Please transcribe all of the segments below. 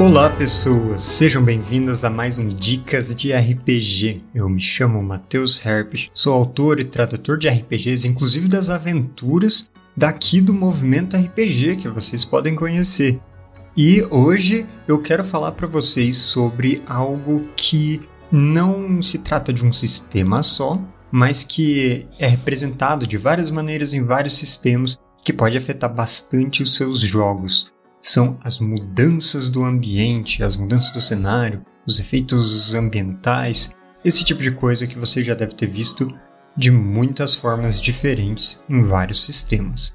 Olá pessoas, sejam bem-vindas a mais um Dicas de RPG. Eu me chamo Matheus Herpes, sou autor e tradutor de RPGs, inclusive das aventuras daqui do movimento RPG que vocês podem conhecer. E hoje eu quero falar para vocês sobre algo que não se trata de um sistema só, mas que é representado de várias maneiras em vários sistemas que pode afetar bastante os seus jogos são as mudanças do ambiente, as mudanças do cenário, os efeitos ambientais, esse tipo de coisa que você já deve ter visto de muitas formas diferentes em vários sistemas.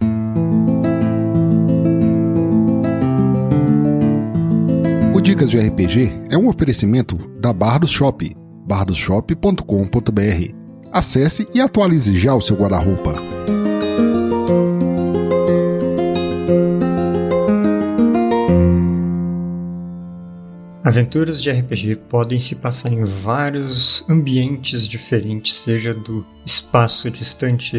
O Dicas de RPG é um oferecimento da Bardos Shop, bardosshop.com.br. Acesse e atualize já o seu guarda-roupa. Aventuras de RPG podem se passar em vários ambientes diferentes, seja do espaço distante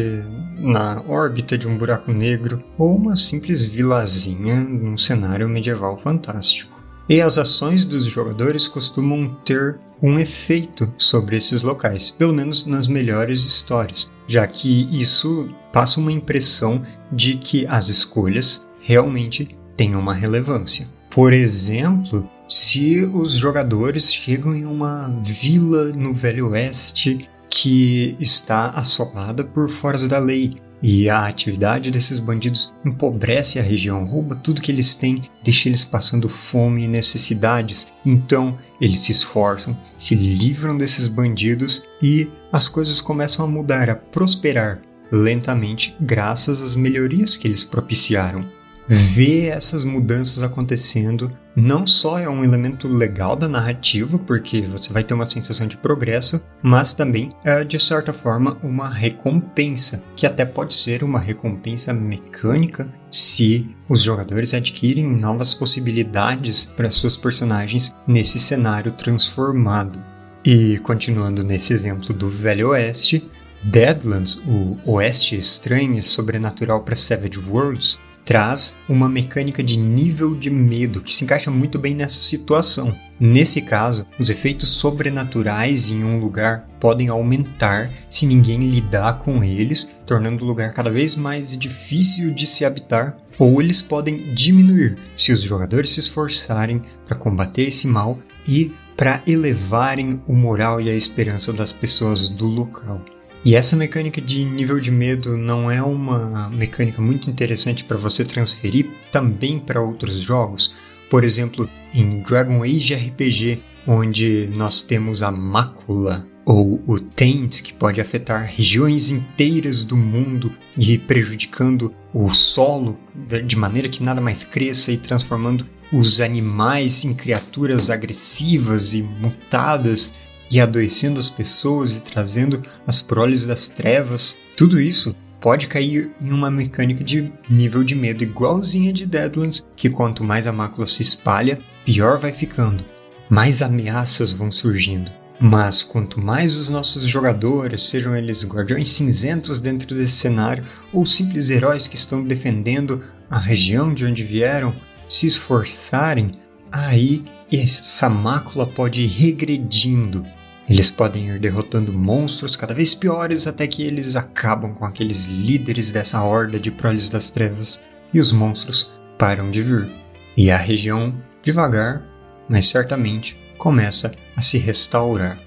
na órbita de um buraco negro ou uma simples vilazinha num cenário medieval fantástico. E as ações dos jogadores costumam ter um efeito sobre esses locais, pelo menos nas melhores histórias, já que isso passa uma impressão de que as escolhas realmente têm uma relevância. Por exemplo, se os jogadores chegam em uma vila no Velho Oeste que está assolada por foras da lei e a atividade desses bandidos empobrece a região, rouba tudo que eles têm, deixa eles passando fome e necessidades. Então eles se esforçam, se livram desses bandidos e as coisas começam a mudar, a prosperar lentamente graças às melhorias que eles propiciaram ver essas mudanças acontecendo não só é um elemento legal da narrativa, porque você vai ter uma sensação de progresso, mas também é de certa forma uma recompensa, que até pode ser uma recompensa mecânica se os jogadores adquirem novas possibilidades para suas personagens nesse cenário transformado. E continuando nesse exemplo do Velho Oeste, Deadlands, o Oeste estranho e sobrenatural para Savage Worlds, traz uma mecânica de nível de medo que se encaixa muito bem nessa situação. Nesse caso, os efeitos sobrenaturais em um lugar podem aumentar se ninguém lidar com eles, tornando o lugar cada vez mais difícil de se habitar, ou eles podem diminuir se os jogadores se esforçarem para combater esse mal e para elevarem o moral e a esperança das pessoas do local. E essa mecânica de nível de medo não é uma mecânica muito interessante para você transferir também para outros jogos? Por exemplo, em Dragon Age RPG, onde nós temos a mácula ou o taint que pode afetar regiões inteiras do mundo e prejudicando o solo de maneira que nada mais cresça e transformando os animais em criaturas agressivas e mutadas e adoecendo as pessoas e trazendo as proles das trevas, tudo isso pode cair em uma mecânica de nível de medo igualzinha de Deadlands, que quanto mais a mácula se espalha, pior vai ficando, mais ameaças vão surgindo. Mas quanto mais os nossos jogadores, sejam eles guardiões cinzentos dentro desse cenário ou simples heróis que estão defendendo a região de onde vieram, se esforçarem, aí essa mácula pode ir regredindo eles podem ir derrotando monstros cada vez piores até que eles acabam com aqueles líderes dessa horda de proles das trevas e os monstros param de vir. E a região, devagar, mas certamente, começa a se restaurar.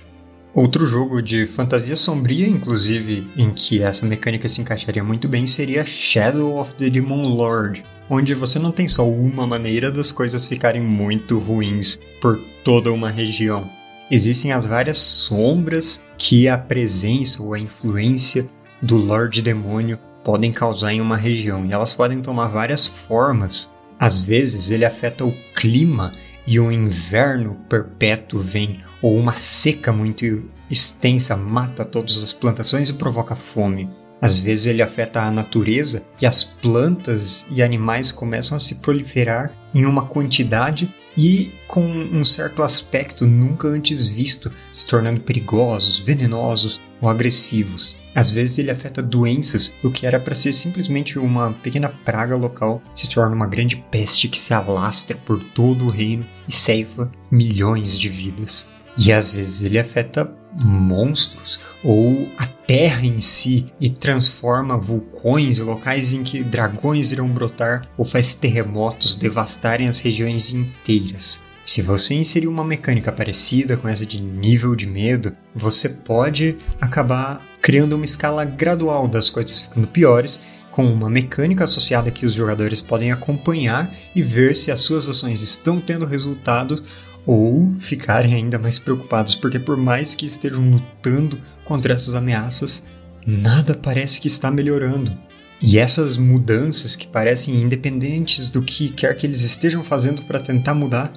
Outro jogo de fantasia sombria, inclusive, em que essa mecânica se encaixaria muito bem, seria Shadow of the Demon Lord, onde você não tem só uma maneira das coisas ficarem muito ruins por toda uma região existem as várias sombras que a presença ou a influência do Lorde Demônio podem causar em uma região, e elas podem tomar várias formas. Às vezes ele afeta o clima e um inverno perpétuo vem, ou uma seca muito extensa mata todas as plantações e provoca fome. Às vezes ele afeta a natureza e as plantas e animais começam a se proliferar em uma quantidade e com um certo aspecto nunca antes visto, se tornando perigosos, venenosos ou agressivos. Às vezes ele afeta doenças, o que era para ser simplesmente uma pequena praga local se torna uma grande peste que se alastra por todo o reino e ceifa milhões de vidas. E às vezes ele afeta monstros ou a terra em si e transforma vulcões locais em que dragões irão brotar ou faz terremotos devastarem as regiões inteiras. Se você inserir uma mecânica parecida com essa de nível de medo, você pode acabar criando uma escala gradual das coisas ficando piores, com uma mecânica associada que os jogadores podem acompanhar e ver se as suas ações estão tendo resultado ou ficarem ainda mais preocupados, porque por mais que estejam lutando contra essas ameaças, nada parece que está melhorando. E essas mudanças que parecem independentes do que quer que eles estejam fazendo para tentar mudar,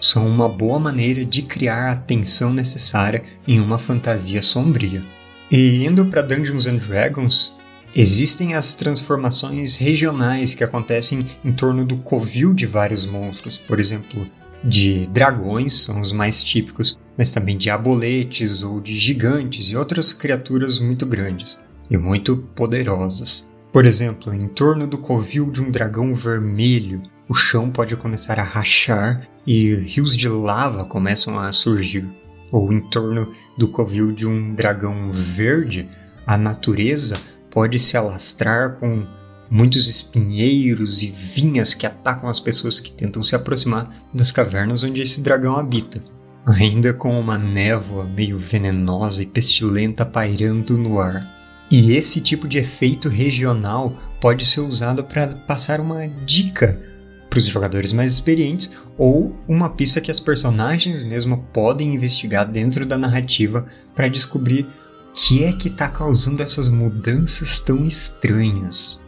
são uma boa maneira de criar a tensão necessária em uma fantasia sombria. E indo para Dungeons and Dragons, existem as transformações regionais que acontecem em torno do covil de vários monstros, por exemplo, de dragões, são os mais típicos, mas também de aboletes ou de gigantes e outras criaturas muito grandes e muito poderosas. Por exemplo, em torno do covil de um dragão vermelho, o chão pode começar a rachar e rios de lava começam a surgir. Ou em torno do covil de um dragão verde, a natureza pode se alastrar com muitos espinheiros e vinhas que atacam as pessoas que tentam se aproximar das cavernas onde esse dragão habita, ainda com uma névoa meio venenosa e pestilenta pairando no ar. E esse tipo de efeito regional pode ser usado para passar uma dica para os jogadores mais experientes ou uma pista que as personagens mesmo podem investigar dentro da narrativa para descobrir que é que está causando essas mudanças tão estranhas.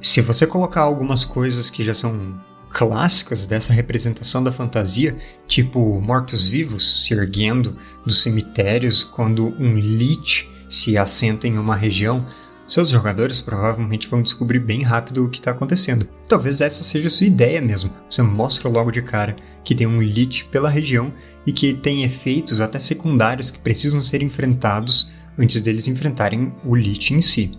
Se você colocar algumas coisas que já são clássicas dessa representação da fantasia, tipo mortos-vivos se erguendo dos cemitérios quando um lich se assenta em uma região, seus jogadores provavelmente vão descobrir bem rápido o que está acontecendo. Talvez essa seja a sua ideia mesmo. Você mostra logo de cara que tem um lich pela região e que tem efeitos até secundários que precisam ser enfrentados antes deles enfrentarem o lich em si.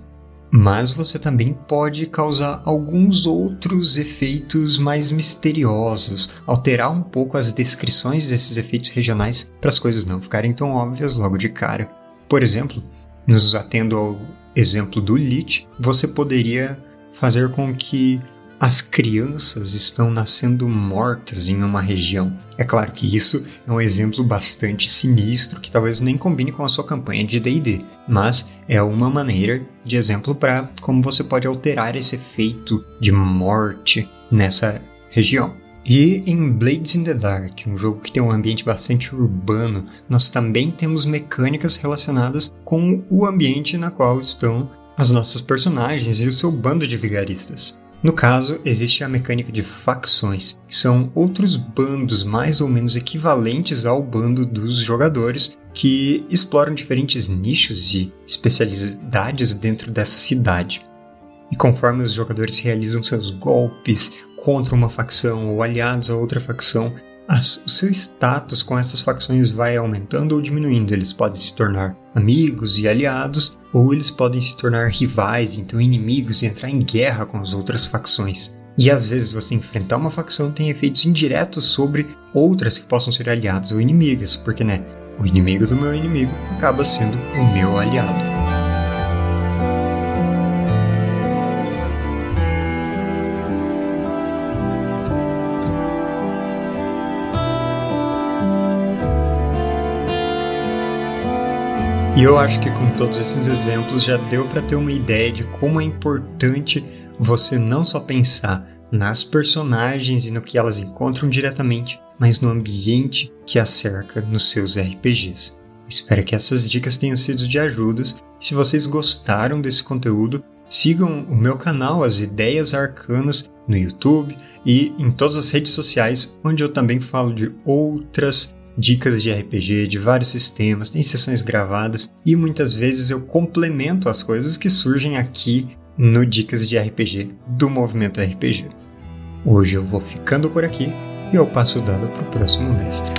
Mas você também pode causar alguns outros efeitos mais misteriosos, alterar um pouco as descrições desses efeitos regionais para as coisas não ficarem tão óbvias logo de cara. Por exemplo, nos atendo ao exemplo do Lich, você poderia fazer com que as crianças estão nascendo mortas em uma região. É claro que isso é um exemplo bastante sinistro que talvez nem combine com a sua campanha de DD, mas é uma maneira de exemplo para como você pode alterar esse efeito de morte nessa região. E em Blades in the Dark, um jogo que tem um ambiente bastante urbano, nós também temos mecânicas relacionadas com o ambiente na qual estão as nossas personagens e o seu bando de vigaristas. No caso, existe a mecânica de facções, que são outros bandos mais ou menos equivalentes ao bando dos jogadores que exploram diferentes nichos e especialidades dentro dessa cidade. E conforme os jogadores realizam seus golpes contra uma facção ou aliados a outra facção, as, o seu status com essas facções vai aumentando ou diminuindo. Eles podem se tornar amigos e aliados, ou eles podem se tornar rivais, então inimigos, e entrar em guerra com as outras facções. E às vezes você enfrentar uma facção tem efeitos indiretos sobre outras que possam ser aliadas ou inimigas, porque né, o inimigo do meu inimigo acaba sendo o meu aliado. E eu acho que com todos esses exemplos já deu para ter uma ideia de como é importante você não só pensar nas personagens e no que elas encontram diretamente, mas no ambiente que a cerca nos seus RPGs. Espero que essas dicas tenham sido de ajuda. Se vocês gostaram desse conteúdo, sigam o meu canal As Ideias Arcanas no YouTube e em todas as redes sociais, onde eu também falo de outras dicas de RPG de vários sistemas, tem sessões gravadas e muitas vezes eu complemento as coisas que surgem aqui no Dicas de RPG do Movimento RPG. Hoje eu vou ficando por aqui. e eu passo o dado para o próximo mestre.